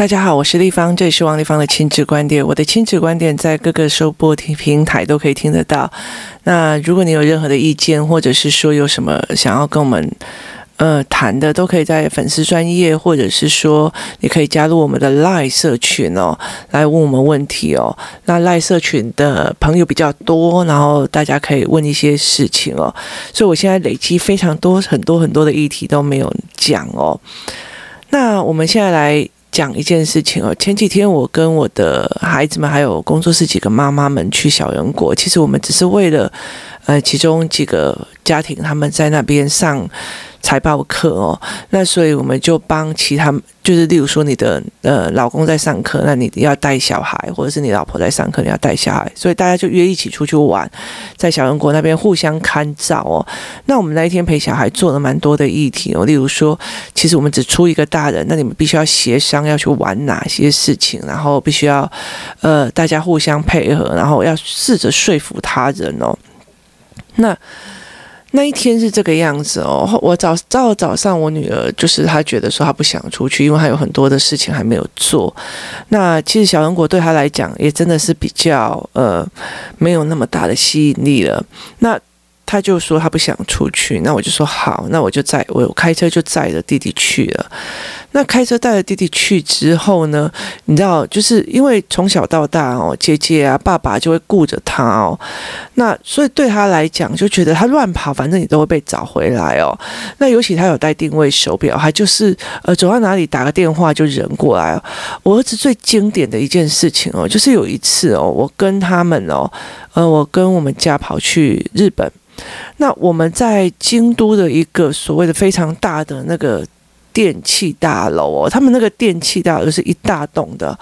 大家好，我是丽芳，这里是王丽芳的亲子观点。我的亲子观点在各个收播听平台都可以听得到。那如果你有任何的意见，或者是说有什么想要跟我们呃谈的，都可以在粉丝专页，或者是说你可以加入我们的 LINE 社群哦，来问我们问题哦。那 LINE 社群的朋友比较多，然后大家可以问一些事情哦。所以我现在累积非常多很多很多的议题都没有讲哦。那我们现在来。讲一件事情哦，前几天我跟我的孩子们还有工作室几个妈妈们去小人国，其实我们只是为了，呃，其中几个家庭他们在那边上。财报课哦，那所以我们就帮其他，就是例如说你的呃老公在上课，那你要带小孩，或者是你老婆在上课，你要带小孩，所以大家就约一起出去玩，在小人国那边互相看照哦。那我们那一天陪小孩做了蛮多的议题哦，例如说，其实我们只出一个大人，那你们必须要协商要去玩哪些事情，然后必须要呃大家互相配合，然后要试着说服他人哦。那。那一天是这个样子哦，我早到早上，我女儿就是她觉得说她不想出去，因为她有很多的事情还没有做。那其实小人国对她来讲也真的是比较呃没有那么大的吸引力了。那。他就说他不想出去，那我就说好，那我就载我开车就载着弟弟去了。那开车带着弟弟去之后呢，你知道，就是因为从小到大哦，姐姐啊、爸爸就会顾着他哦。那所以对他来讲，就觉得他乱跑，反正你都会被找回来哦。那尤其他有带定位手表，他就是呃走到哪里打个电话就人过来哦。我儿子最经典的一件事情哦，就是有一次哦，我跟他们哦，呃，我跟我们家跑去日本。那我们在京都的一个所谓的非常大的那个电器大楼哦，他们那个电器大楼是一大栋的。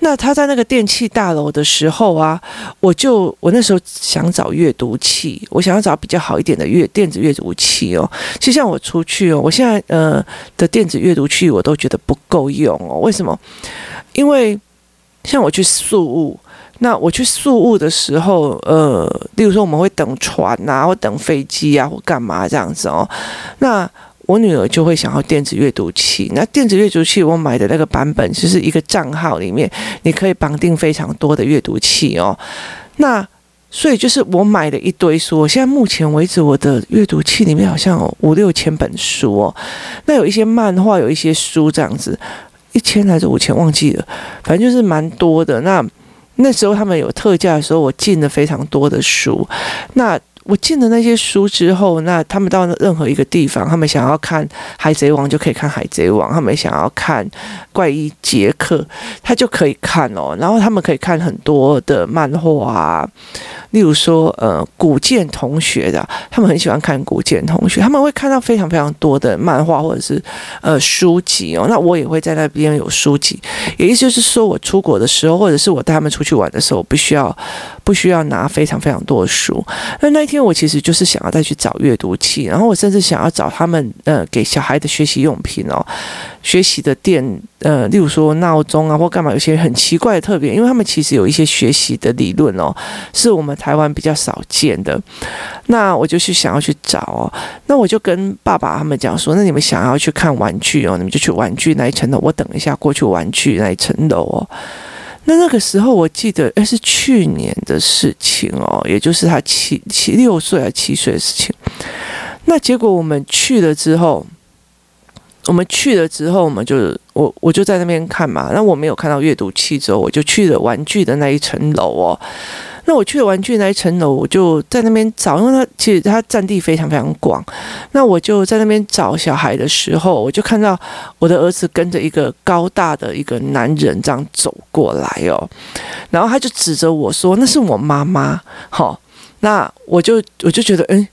那他在那个电器大楼的时候啊，我就我那时候想找阅读器，我想要找比较好一点的阅电子阅读器哦。其实像我出去哦，我现在呃的电子阅读器我都觉得不够用哦。为什么？因为像我去宿雾。那我去宿雾的时候，呃，例如说我们会等船啊，或等飞机啊，或干嘛这样子哦。那我女儿就会想要电子阅读器。那电子阅读器我买的那个版本，就是一个账号里面你可以绑定非常多的阅读器哦。那所以就是我买了一堆书，现在目前为止我的阅读器里面好像有五六千本书哦。那有一些漫画，有一些书这样子，一千还是五千忘记了，反正就是蛮多的。那那时候他们有特价的时候，我进了非常多的书。那我进了那些书之后，那他们到任何一个地方，他们想要看《海贼王》就可以看《海贼王》，他们想要看《怪医杰克》，他就可以看哦。然后他们可以看很多的漫画啊。例如说，呃，古建同学的，他们很喜欢看古建同学，他们会看到非常非常多的漫画或者是呃书籍哦。那我也会在那边有书籍，也意思就是说我出国的时候，或者是我带他们出去玩的时候，我必须要不需要拿非常非常多的书。那那一天我其实就是想要再去找阅读器，然后我甚至想要找他们呃给小孩的学习用品哦。学习的电，呃，例如说闹钟啊，或干嘛，有些很奇怪的特别，因为他们其实有一些学习的理论哦，是我们台湾比较少见的。那我就去想要去找哦，那我就跟爸爸他们讲说，那你们想要去看玩具哦，你们就去玩具那一层楼，我等一下过去玩具那一层楼哦。那那个时候我记得，诶，是去年的事情哦，也就是他七七六岁还七岁的事情。那结果我们去了之后。我们去了之后，我们就我我就在那边看嘛。那我没有看到阅读器之后，我就去了玩具的那一层楼哦。那我去了玩具那一层楼，我就在那边找，因为它其实它占地非常非常广。那我就在那边找小孩的时候，我就看到我的儿子跟着一个高大的一个男人这样走过来哦。然后他就指着我说：“那是我妈妈。”好，那我就我就觉得，嗯。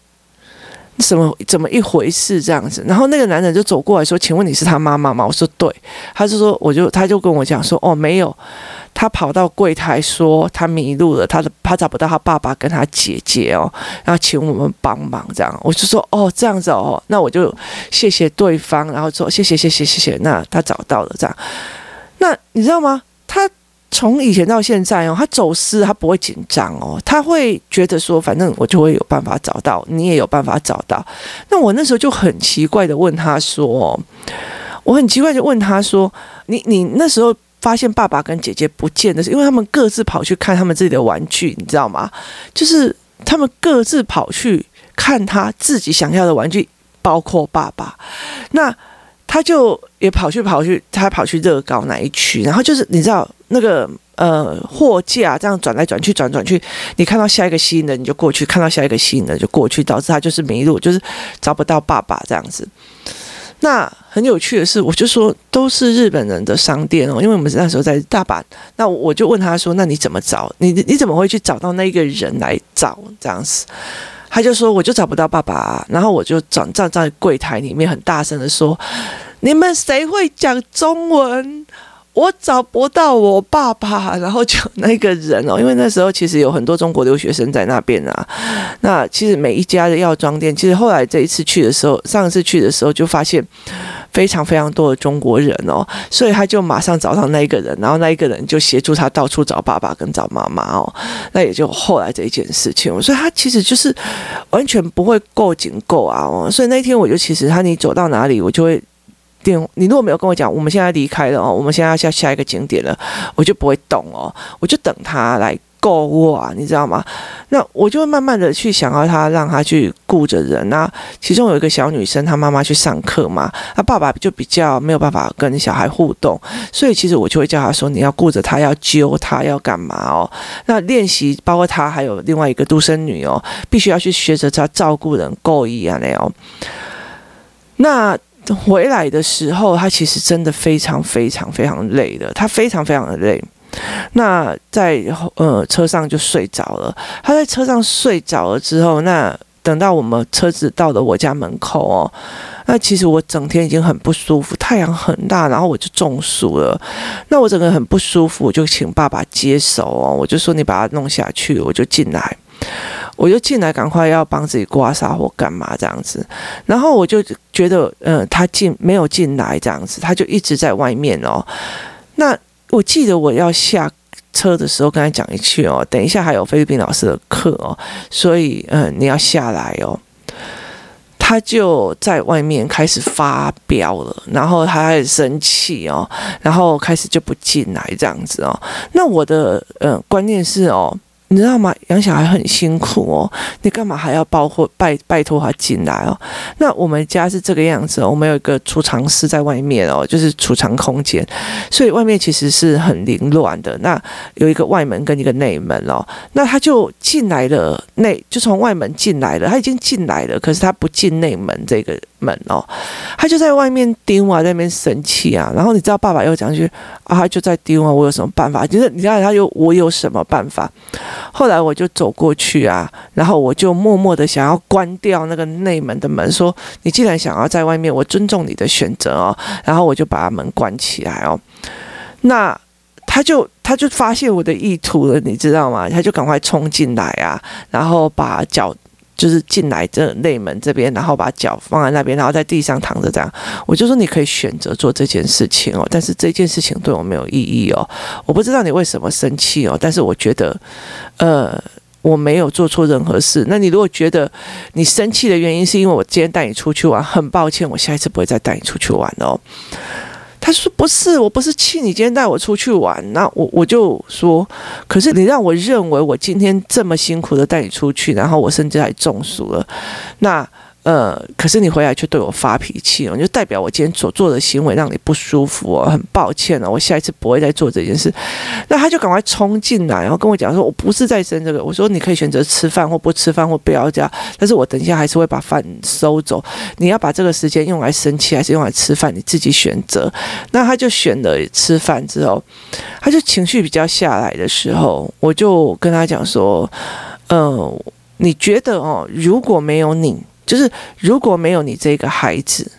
什么怎么一回事这样子？然后那个男人就走过来说：“请问你是他妈妈吗？”我说：“对。”他就说：“我就他就跟我讲说：‘哦，没有。’他跑到柜台说他迷路了，他的他找不到他爸爸跟他姐姐哦，然后请我们帮忙这样。我就说：‘哦，这样子哦。’那我就谢谢对方，然后说：‘谢谢谢谢谢谢。’那他找到了这样。那你知道吗？从以前到现在哦，他走失他不会紧张哦，他会觉得说，反正我就会有办法找到，你也有办法找到。那我那时候就很奇怪的问他说：“我很奇怪，就问他说：“你你那时候发现爸爸跟姐姐不见的是，因为他们各自跑去看他们自己的玩具，你知道吗？就是他们各自跑去看他自己想要的玩具，包括爸爸。那他就也跑去跑去，他跑去乐高那一区，然后就是你知道那个。”呃，货架这样转来转去，转转去，你看到下一个吸引的，你就过去；看到下一个吸引的，就过去，导致他就是迷路，就是找不到爸爸这样子。那很有趣的是，我就说都是日本人的商店哦，因为我们那时候在大阪，那我就问他说：“那你怎么找？你你怎么会去找到那个人来找这样子？”他就说：“我就找不到爸爸。”然后我就站站在柜台里面，很大声的说：“你们谁会讲中文？”我找不到我爸爸，然后就那个人哦，因为那时候其实有很多中国留学生在那边啊。那其实每一家的药妆店，其实后来这一次去的时候，上一次去的时候就发现非常非常多的中国人哦，所以他就马上找到那一个人，然后那一个人就协助他到处找爸爸跟找妈妈哦。那也就后来这一件事情，所以他其实就是完全不会够紧够啊哦。所以那天我就其实他你走到哪里，我就会。电，你如果没有跟我讲，我们现在离开了哦，我们现在要下下一个景点了，我就不会动哦，我就等他来购物啊，你知道吗？那我就会慢慢的去想要他，让他去顾着人啊。其中有一个小女生，她妈妈去上课嘛，她爸爸就比较没有办法跟小孩互动，所以其实我就会叫他说，你要顾着他，要揪他，要干嘛哦？那练习包括他还有另外一个独生女哦，必须要去学着他照顾人，够意啊那样。那。回来的时候，他其实真的非常非常非常累的，他非常非常的累。那在呃车上就睡着了。他在车上睡着了之后，那等到我们车子到了我家门口哦，那其实我整天已经很不舒服，太阳很大，然后我就中暑了。那我整个很不舒服，我就请爸爸接手哦，我就说你把它弄下去，我就进来。我就进来，赶快要帮自己刮痧或干嘛这样子，然后我就觉得，嗯、他进没有进来这样子，他就一直在外面哦。那我记得我要下车的时候跟他讲一句哦，等一下还有菲律宾老师的课哦，所以嗯、你要下来哦。他就在外面开始发飙了，然后他很生气哦，然后开始就不进来这样子哦。那我的嗯、观念是哦。你知道吗？养小孩很辛苦哦，你干嘛还要包括拜拜托他进来哦？那我们家是这个样子哦，我们有一个储藏室在外面哦，就是储藏空间，所以外面其实是很凌乱的。那有一个外门跟一个内门哦，那他就进来了，内就从外门进来了，他已经进来了，可是他不进内门这个门哦，他就在外面丢啊，在那边生气啊。然后你知道爸爸又讲一句啊，他就在丢啊，我有什么办法？就是你知道他又我有什么办法？后来我就走过去啊，然后我就默默的想要关掉那个内门的门，说：“你既然想要在外面，我尊重你的选择哦。”然后我就把门关起来哦。那他就他就发现我的意图了，你知道吗？他就赶快冲进来啊，然后把脚。就是进来这内门这边，然后把脚放在那边，然后在地上躺着这样。我就说你可以选择做这件事情哦，但是这件事情对我没有意义哦。我不知道你为什么生气哦，但是我觉得，呃，我没有做错任何事。那你如果觉得你生气的原因是因为我今天带你出去玩，很抱歉，我下一次不会再带你出去玩哦。他说：“不是，我不是气你今天带我出去玩。”那我我就说：“可是你让我认为我今天这么辛苦的带你出去，然后我甚至还中暑了。”那。呃，可是你回来却对我发脾气哦，就代表我今天所做的行为让你不舒服哦，很抱歉哦，我下一次不会再做这件事。那他就赶快冲进来，然后跟我讲说：“我不是在生这个。”我说：“你可以选择吃饭或不吃饭或不要这样，但是我等一下还是会把饭收走。你要把这个时间用来生气还是用来吃饭，你自己选择。”那他就选了吃饭之后，他就情绪比较下来的时候，我就跟他讲说：“嗯、呃，你觉得哦，如果没有你。”就是如果没有你这个孩子，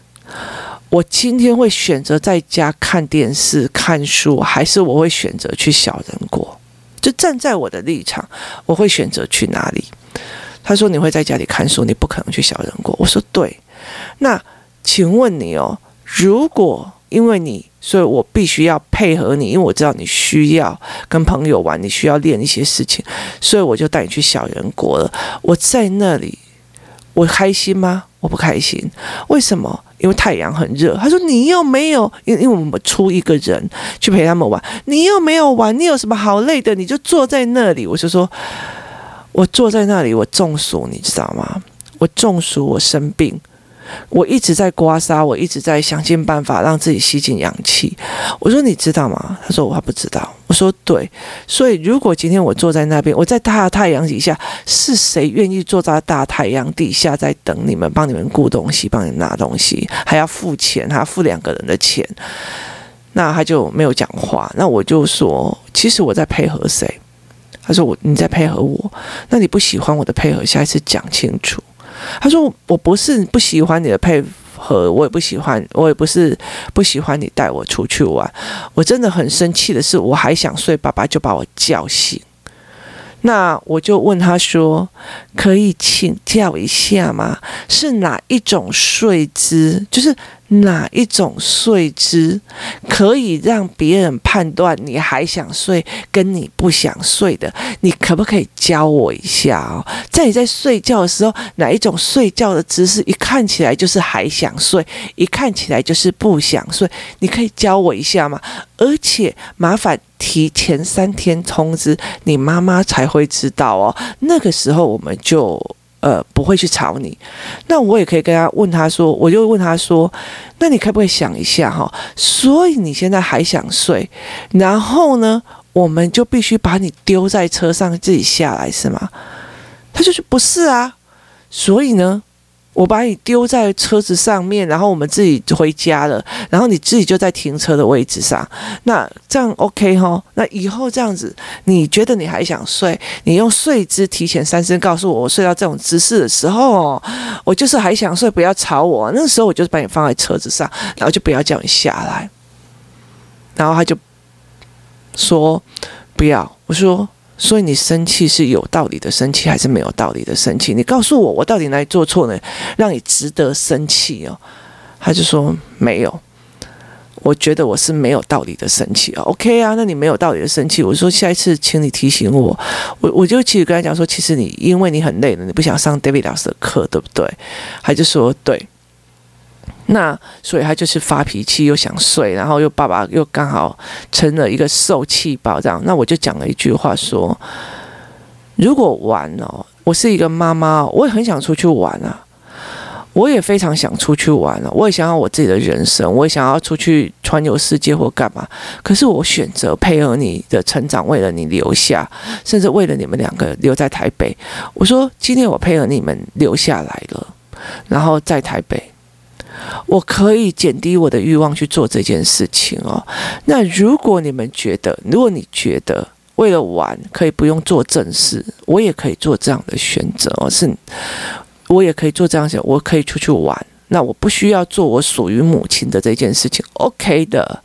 我今天会选择在家看电视、看书，还是我会选择去小人国？就站在我的立场，我会选择去哪里？他说：“你会在家里看书，你不可能去小人国。”我说：“对。”那请问你哦，如果因为你，所以我必须要配合你，因为我知道你需要跟朋友玩，你需要练一些事情，所以我就带你去小人国了。我在那里。我开心吗？我不开心。为什么？因为太阳很热。他说你又没有，因因为我们出一个人去陪他们玩，你又没有玩，你有什么好累的？你就坐在那里。我就说，我坐在那里，我中暑，你知道吗？我中暑，我生病。我一直在刮痧，我一直在想尽办法让自己吸进氧气。我说你知道吗？他说我还不知道。我说对。所以如果今天我坐在那边，我在大太阳底下，是谁愿意坐在大太阳底下在等你们，帮你们顾东西，帮你拿东西，还要付钱，还要付两个人的钱？那他就没有讲话。那我就说，其实我在配合谁？他说我你在配合我。那你不喜欢我的配合，下一次讲清楚。他说：“我不是不喜欢你的配合，我也不喜欢，我也不是不喜欢你带我出去玩。我真的很生气的是，我还想睡，爸爸就把我叫醒。那我就问他说：可以请教一下吗？是哪一种睡姿？就是。”哪一种睡姿可以让别人判断你还想睡，跟你不想睡的？你可不可以教我一下哦？在你在睡觉的时候，哪一种睡觉的姿势一看起来就是还想睡，一看起来就是不想睡？你可以教我一下吗？而且麻烦提前三天通知你妈妈才会知道哦。那个时候我们就。呃，不会去吵你。那我也可以跟他问他说，我就问他说，那你可不可以想一下哈？所以你现在还想睡，然后呢，我们就必须把你丢在车上自己下来是吗？他就是不是啊，所以呢。我把你丢在车子上面，然后我们自己回家了，然后你自己就在停车的位置上。那这样 OK 哈？那以后这样子，你觉得你还想睡？你用睡姿提前三声告诉我，我睡到这种姿势的时候哦，我就是还想睡，不要吵我。那时候我就是把你放在车子上，然后就不要叫你下来。然后他就说不要，我说。所以你生气是有道理的生气，还是没有道理的生气？你告诉我，我到底哪里做错呢？让你值得生气哦？他就说没有，我觉得我是没有道理的生气哦。OK 啊，那你没有道理的生气，我说下一次请你提醒我。我我就其实跟他讲说，其实你因为你很累了，你不想上 David 老师的课，对不对？他就说对。那所以他就是发脾气，又想睡，然后又爸爸又刚好成了一个受气包这样。那我就讲了一句话说：如果玩哦，我是一个妈妈，我也很想出去玩啊，我也非常想出去玩了，我也想要我自己的人生，我也想要出去环游世界或干嘛。可是我选择配合你的成长，为了你留下，甚至为了你们两个留在台北。我说今天我配合你们留下来了，然后在台北。我可以减低我的欲望去做这件事情哦。那如果你们觉得，如果你觉得为了玩可以不用做正事，我也可以做这样的选择哦。是，我也可以做这样想，我可以出去玩。那我不需要做我属于母亲的这件事情，OK 的。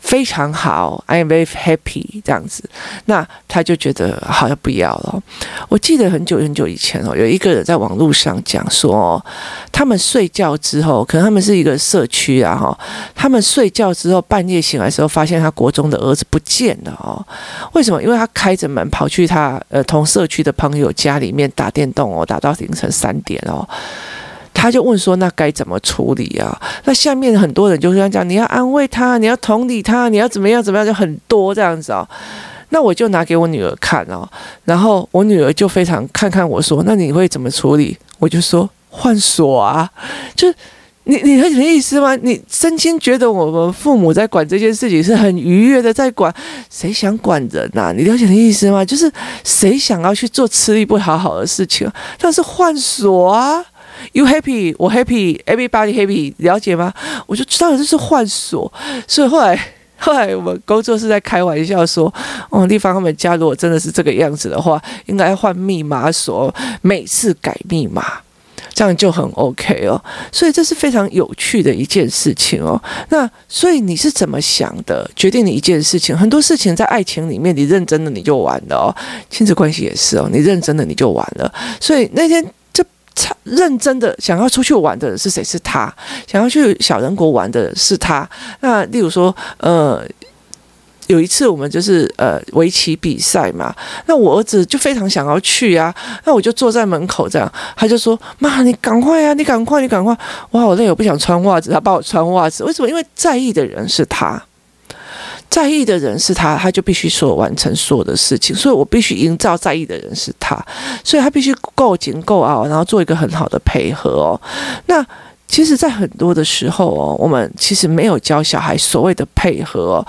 非常好，I am very happy 这样子，那他就觉得好像不要了。我记得很久很久以前哦，有一个人在网络上讲说，他们睡觉之后，可能他们是一个社区啊哈，他们睡觉之后半夜醒来的时候，发现他国中的儿子不见了哦。为什么？因为他开着门跑去他呃同社区的朋友家里面打电动哦，打到凌晨三点哦。他就问说：“那该怎么处理啊？”那下面很多人就是这样讲：“你要安慰他，你要同理他，你要怎么样怎么样，就很多这样子哦。”那我就拿给我女儿看哦，然后我女儿就非常看看我说：“那你会怎么处理？”我就说：“换锁啊！”就你你会什么意思吗？你真心觉得我们父母在管这件事情是很愉悦的，在管谁想管人呐、啊？你了解的意思吗？就是谁想要去做吃力不讨好的事情，但是换锁啊！You happy，我 happy，everybody happy，了解吗？我就知道这是换锁，所以后来后来我们工作室在开玩笑说，哦，丽芳他们家如果真的是这个样子的话，应该换密码锁，每次改密码，这样就很 OK 哦。所以这是非常有趣的一件事情哦。那所以你是怎么想的？决定你一件事情，很多事情在爱情里面，你认真的你就完了哦。亲子关系也是哦，你认真的你就完了。所以那天。认真的想要出去玩的人是谁？是他。想要去小人国玩的是他。那例如说，呃，有一次我们就是呃围棋比赛嘛，那我儿子就非常想要去啊，那我就坐在门口这样，他就说：“妈，你赶快啊，你赶快，你赶快！我好累，我不想穿袜子。”他帮我穿袜子，为什么？因为在意的人是他，在意的人是他，他就必须说完成所有的事情，所以我必须营造在意的人是他，所以他必须够紧够傲，然后做一个很好的配合哦。那。其实，在很多的时候哦，我们其实没有教小孩所谓的配合哦。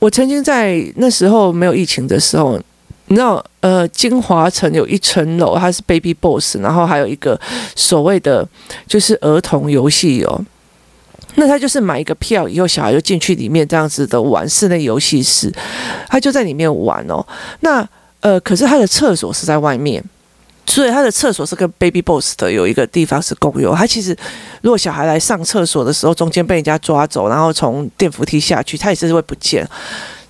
我曾经在那时候没有疫情的时候，你知道，呃，金华城有一层楼，它是 Baby Boss，然后还有一个所谓的就是儿童游戏哦。那他就是买一个票以后，小孩就进去里面这样子的玩室内游戏室，他就在里面玩哦。那呃，可是他的厕所是在外面。所以他的厕所是跟 Baby Boss 的有一个地方是共用。他其实如果小孩来上厕所的时候，中间被人家抓走，然后从电扶梯下去，他也是会不见。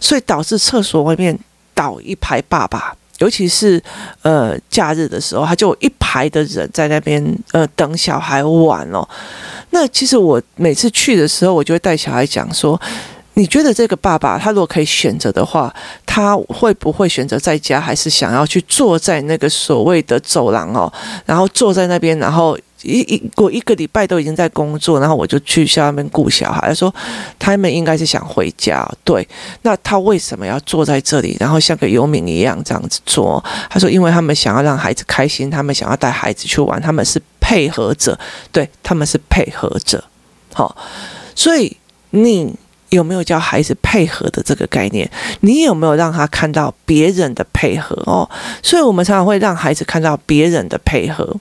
所以导致厕所外面倒一排爸爸，尤其是呃假日的时候，他就一排的人在那边呃等小孩玩哦。那其实我每次去的时候，我就会带小孩讲说。你觉得这个爸爸他如果可以选择的话，他会不会选择在家，还是想要去坐在那个所谓的走廊哦？然后坐在那边，然后一一过一个礼拜都已经在工作，然后我就去下面顾小孩。他说他们应该是想回家，对。那他为什么要坐在这里，然后像个游民一样这样子做？他说，因为他们想要让孩子开心，他们想要带孩子去玩，他们是配合者，对，他们是配合者。好，所以你。有没有教孩子配合的这个概念？你有没有让他看到别人的配合哦？所以我们常常会让孩子看到别人的配合。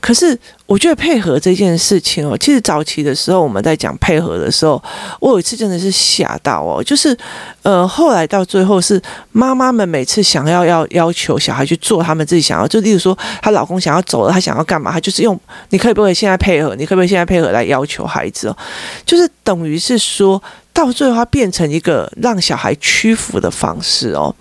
可是，我觉得配合这件事情哦，其实早期的时候我们在讲配合的时候，我有一次真的是吓到哦，就是呃，后来到最后是妈妈们每次想要要要求小孩去做他们自己想要，就例如说她老公想要走了，她想要干嘛，她就是用你可以不可以现在配合，你可不可以现在配合来要求孩子哦，就是等于是说到最后它变成一个让小孩屈服的方式哦。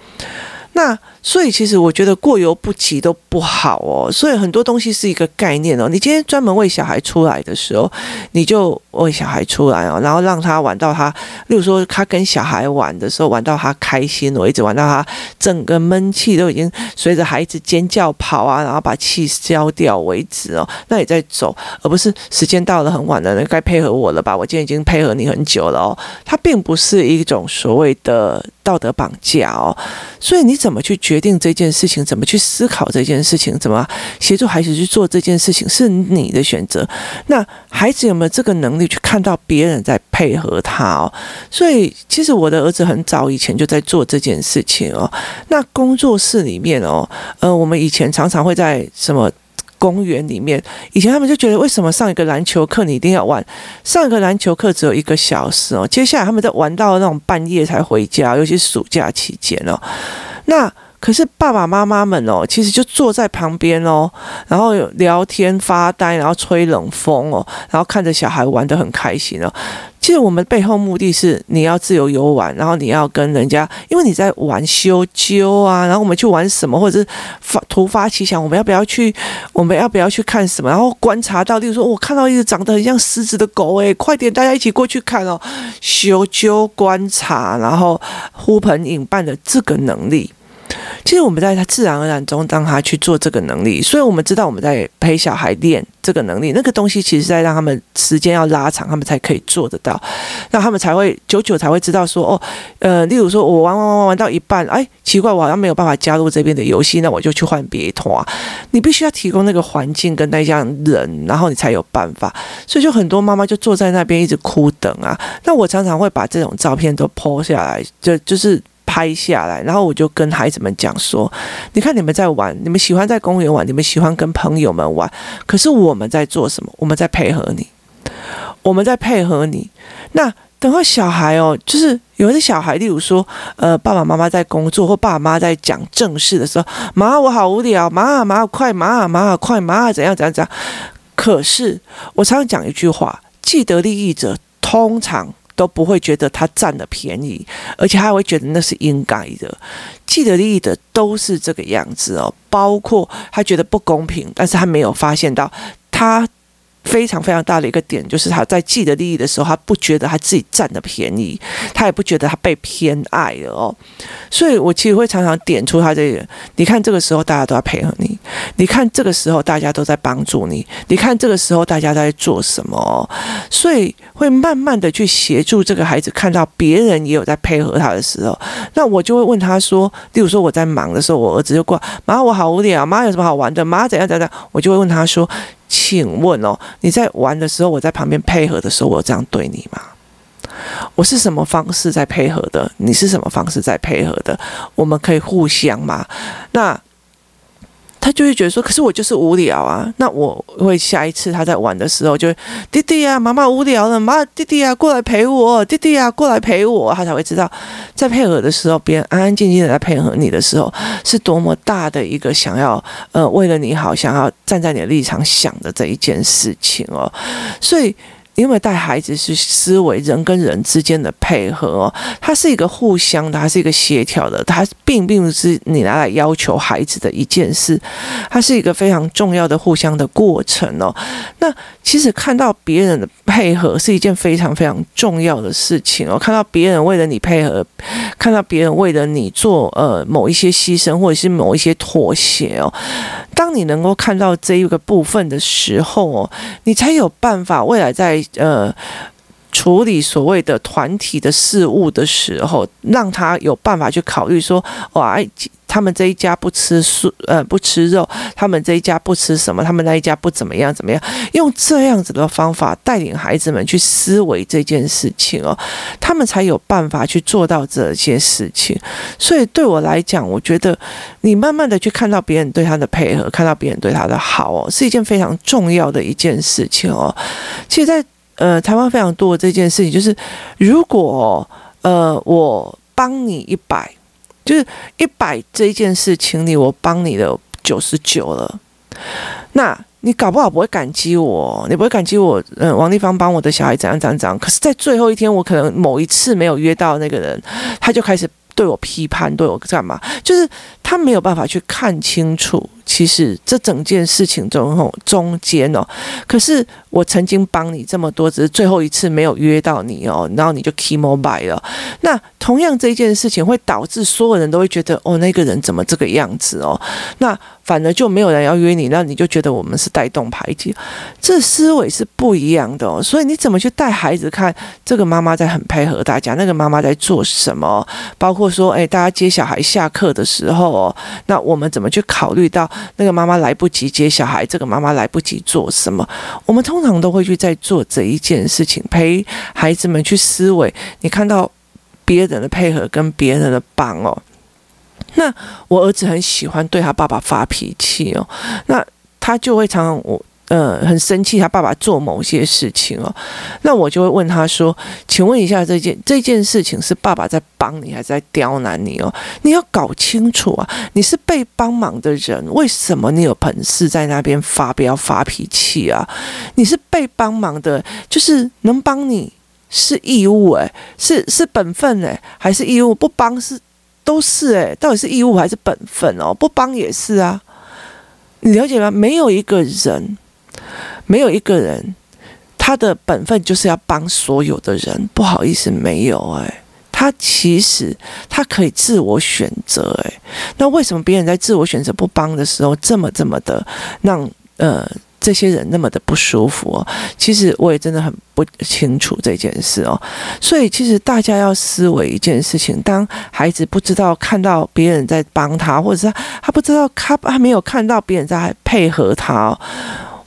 那所以其实我觉得过犹不及都不好哦，所以很多东西是一个概念哦。你今天专门为小孩出来的时候，你就为小孩出来哦，然后让他玩到他，例如说他跟小孩玩的时候，玩到他开心，我一直玩到他整个闷气都已经随着孩子尖叫跑啊，然后把气消掉为止哦。那也在走，而不是时间到了很晚了，那该配合我了吧？我今天已经配合你很久了哦。它并不是一种所谓的道德绑架哦，所以你怎么去决定这件事情？怎么去思考这件事情？怎么协助孩子去做这件事情？是你的选择。那孩子有没有这个能力去看到别人在配合他哦？所以其实我的儿子很早以前就在做这件事情哦。那工作室里面哦，呃，我们以前常常会在什么？公园里面，以前他们就觉得为什么上一个篮球课你一定要玩？上一个篮球课只有一个小时哦，接下来他们在玩到那种半夜才回家，尤其暑假期间哦。那可是爸爸妈妈们哦，其实就坐在旁边哦，然后聊天发呆，然后吹冷风哦，然后看着小孩玩得很开心哦。其实我们背后目的是你要自由游玩，然后你要跟人家，因为你在玩修鸠啊，然后我们去玩什么，或者是发突发奇想，我们要不要去？我们要不要去看什么？然后观察到，例如说我看到一只长得很像狮子的狗，诶，快点，大家一起过去看哦！修鸠观察，然后呼朋引伴的这个能力。其实我们在他自然而然中让他去做这个能力，所以我们知道我们在陪小孩练这个能力，那个东西其实在让他们时间要拉长，他们才可以做得到，让他们才会久久才会知道说哦，呃，例如说我玩玩玩玩到一半，哎，奇怪，我好像没有办法加入这边的游戏，那我就去换别一团。你必须要提供那个环境跟那样人，然后你才有办法。所以就很多妈妈就坐在那边一直哭等啊。那我常常会把这种照片都 po 下来，就就是。拍下来，然后我就跟孩子们讲说：“你看，你们在玩，你们喜欢在公园玩，你们喜欢跟朋友们玩。可是我们在做什么？我们在配合你，我们在配合你。那等会小孩哦，就是有的小孩，例如说，呃，爸爸妈妈在工作，或爸爸妈妈在讲正事的时候，妈，我好无聊，妈，妈快，妈，妈快，妈怎样怎样怎样。可是我常常讲一句话：既得利益者通常。”都不会觉得他占了便宜，而且他会觉得那是应该的。既得利益的都是这个样子哦，包括他觉得不公平，但是他没有发现到他非常非常大的一个点，就是他在既得利益的时候，他不觉得他自己占了便宜，他也不觉得他被偏爱了哦。所以我其实会常常点出他这个，你看这个时候大家都在配合你，你看这个时候大家都在帮助你，你看这个时候大家都在做什么，所以会慢慢的去协助这个孩子看到别人也有在配合他的时候，那我就会问他说，例如说我在忙的时候，我儿子就过，妈我好无聊，妈有什么好玩的，妈怎样怎样，我就会问他说。请问哦，你在玩的时候，我在旁边配合的时候，我这样对你吗？我是什么方式在配合的？你是什么方式在配合的？我们可以互相吗？那。他就会觉得说，可是我就是无聊啊。那我会下一次他在玩的时候，就弟弟啊，妈妈无聊了，妈弟弟啊，过来陪我，弟弟啊，过来陪我。他才会知道，在配合的时候，别人安安静静的在配合你的时候，是多么大的一个想要呃，为了你好，想要站在你的立场想的这一件事情哦。所以。因为带孩子是思维人跟人之间的配合哦，它是一个互相的，它是一个协调的，它并并不是你拿来要求孩子的一件事，它是一个非常重要的互相的过程哦。那其实看到别人的配合是一件非常非常重要的事情哦，看到别人为了你配合，看到别人为了你做呃某一些牺牲或者是某一些妥协哦，当你能够看到这一个部分的时候哦，你才有办法未来在。呃，处理所谓的团体的事务的时候，让他有办法去考虑说，哇，他们这一家不吃素，呃，不吃肉，他们这一家不吃什么，他们那一家不怎么样，怎么样？用这样子的方法带领孩子们去思维这件事情哦，他们才有办法去做到这些事情。所以对我来讲，我觉得你慢慢的去看到别人对他的配合，看到别人对他的好哦，是一件非常重要的一件事情哦。其实，在呃，台湾非常多的这件事情，就是如果呃我帮你一百，就是一百这件事情里，我帮你了九十九了，那你搞不好不会感激我，你不会感激我。嗯、王立芳帮我的小孩怎样怎样怎样，可是在最后一天，我可能某一次没有约到那个人，他就开始对我批判，对我干嘛？就是他没有办法去看清楚。其实这整件事情中中间哦，可是我曾经帮你这么多，只是最后一次没有约到你哦，然后你就 keep mobile 了。那同样这一件事情会导致所有人都会觉得哦，那个人怎么这个样子哦？那反而就没有人要约你，那你就觉得我们是带动排挤，这思维是不一样的哦。所以你怎么去带孩子看这个妈妈在很配合大家，那个妈妈在做什么？包括说，哎，大家接小孩下课的时候哦，那我们怎么去考虑到？那个妈妈来不及接小孩，这个妈妈来不及做什么？我们通常都会去在做这一件事情，陪孩子们去思维。你看到别人的配合跟别人的帮哦，那我儿子很喜欢对他爸爸发脾气哦，那他就会常常我。呃，很生气，他爸爸做某些事情哦，那我就会问他说：“请问一下，这件这件事情是爸爸在帮你，还是在刁难你哦？你要搞清楚啊！你是被帮忙的人，为什么你有本事在那边发飙发脾气啊？你是被帮忙的，就是能帮你是义务诶，是是本分诶，还是义务？不帮是都是诶，到底是义务还是本分哦？不帮也是啊，你了解吗？没有一个人。”没有一个人，他的本分就是要帮所有的人。不好意思，没有哎，他其实他可以自我选择哎。那为什么别人在自我选择不帮的时候，这么这么的让呃这些人那么的不舒服哦？其实我也真的很不清楚这件事哦。所以其实大家要思维一件事情：当孩子不知道看到别人在帮他，或者是他不知道他还没有看到别人在配合他。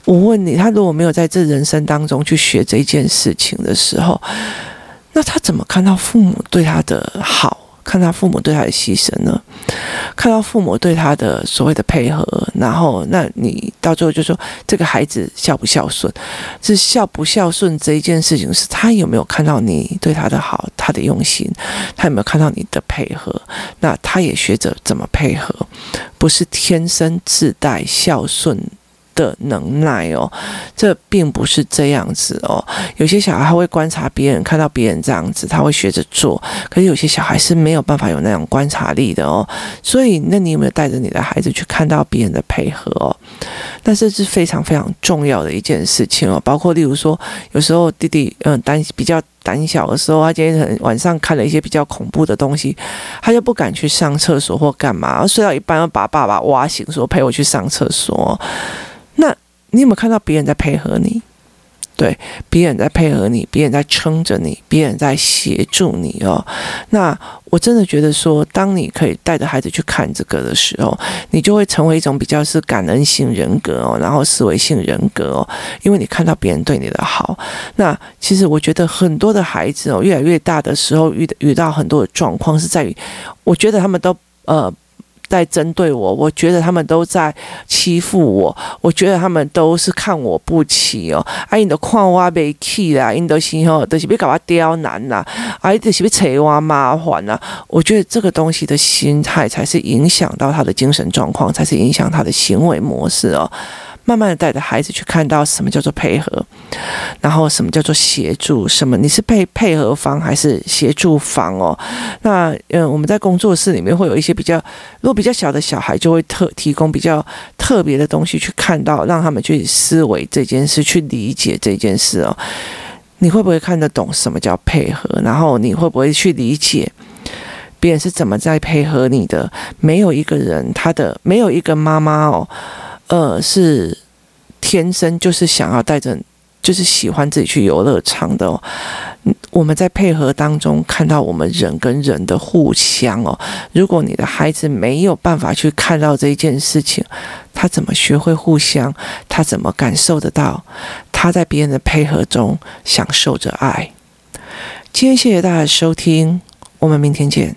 我问你，他如果没有在这人生当中去学这件事情的时候，那他怎么看到父母对他的好，看到父母对他的牺牲呢？看到父母对他的所谓的配合，然后，那你到最后就说这个孩子孝不孝顺？是孝不孝顺这一件事情，是他有没有看到你对他的好，他的用心，他有没有看到你的配合？那他也学着怎么配合，不是天生自带孝顺。的能耐哦，这并不是这样子哦。有些小孩他会观察别人，看到别人这样子，他会学着做。可是有些小孩是没有办法有那种观察力的哦。所以，那你有没有带着你的孩子去看到别人的配合哦？但这是非常非常重要的一件事情哦。包括例如说，有时候弟弟嗯胆比较胆小的时候，他今天晚上看了一些比较恐怖的东西，他就不敢去上厕所或干嘛，睡到一半要把爸爸挖醒，说陪我去上厕所。你有没有看到别人在配合你？对，别人在配合你，别人在撑着你，别人在协助你哦。那我真的觉得说，当你可以带着孩子去看这个的时候，你就会成为一种比较是感恩性人格哦，然后思维性人格哦，因为你看到别人对你的好。那其实我觉得很多的孩子哦，越来越大的时候遇遇到很多的状况，是在于，我觉得他们都呃。在针对我，我觉得他们都在欺负我，我觉得他们都是看我不起哦。啊，因都看我被气啦，因都是吼，都是别搞我刁难呐，啊，都是别扯我麻烦呐。我觉得这个东西的心态才是影响到他的精神状况，才是影响他的行为模式哦。慢慢的带着孩子去看到什么叫做配合，然后什么叫做协助，什么你是配配合方还是协助方哦？那嗯，我们在工作室里面会有一些比较，如果比较小的小孩就会特提供比较特别的东西去看到，让他们去思维这件事，去理解这件事哦。你会不会看得懂什么叫配合？然后你会不会去理解别人是怎么在配合你的？没有一个人，他的没有一个妈妈哦。呃，是天生就是想要带着，就是喜欢自己去游乐场的。我们在配合当中看到我们人跟人的互相哦。如果你的孩子没有办法去看到这一件事情，他怎么学会互相？他怎么感受得到？他在别人的配合中享受着爱。今天谢谢大家收听，我们明天见。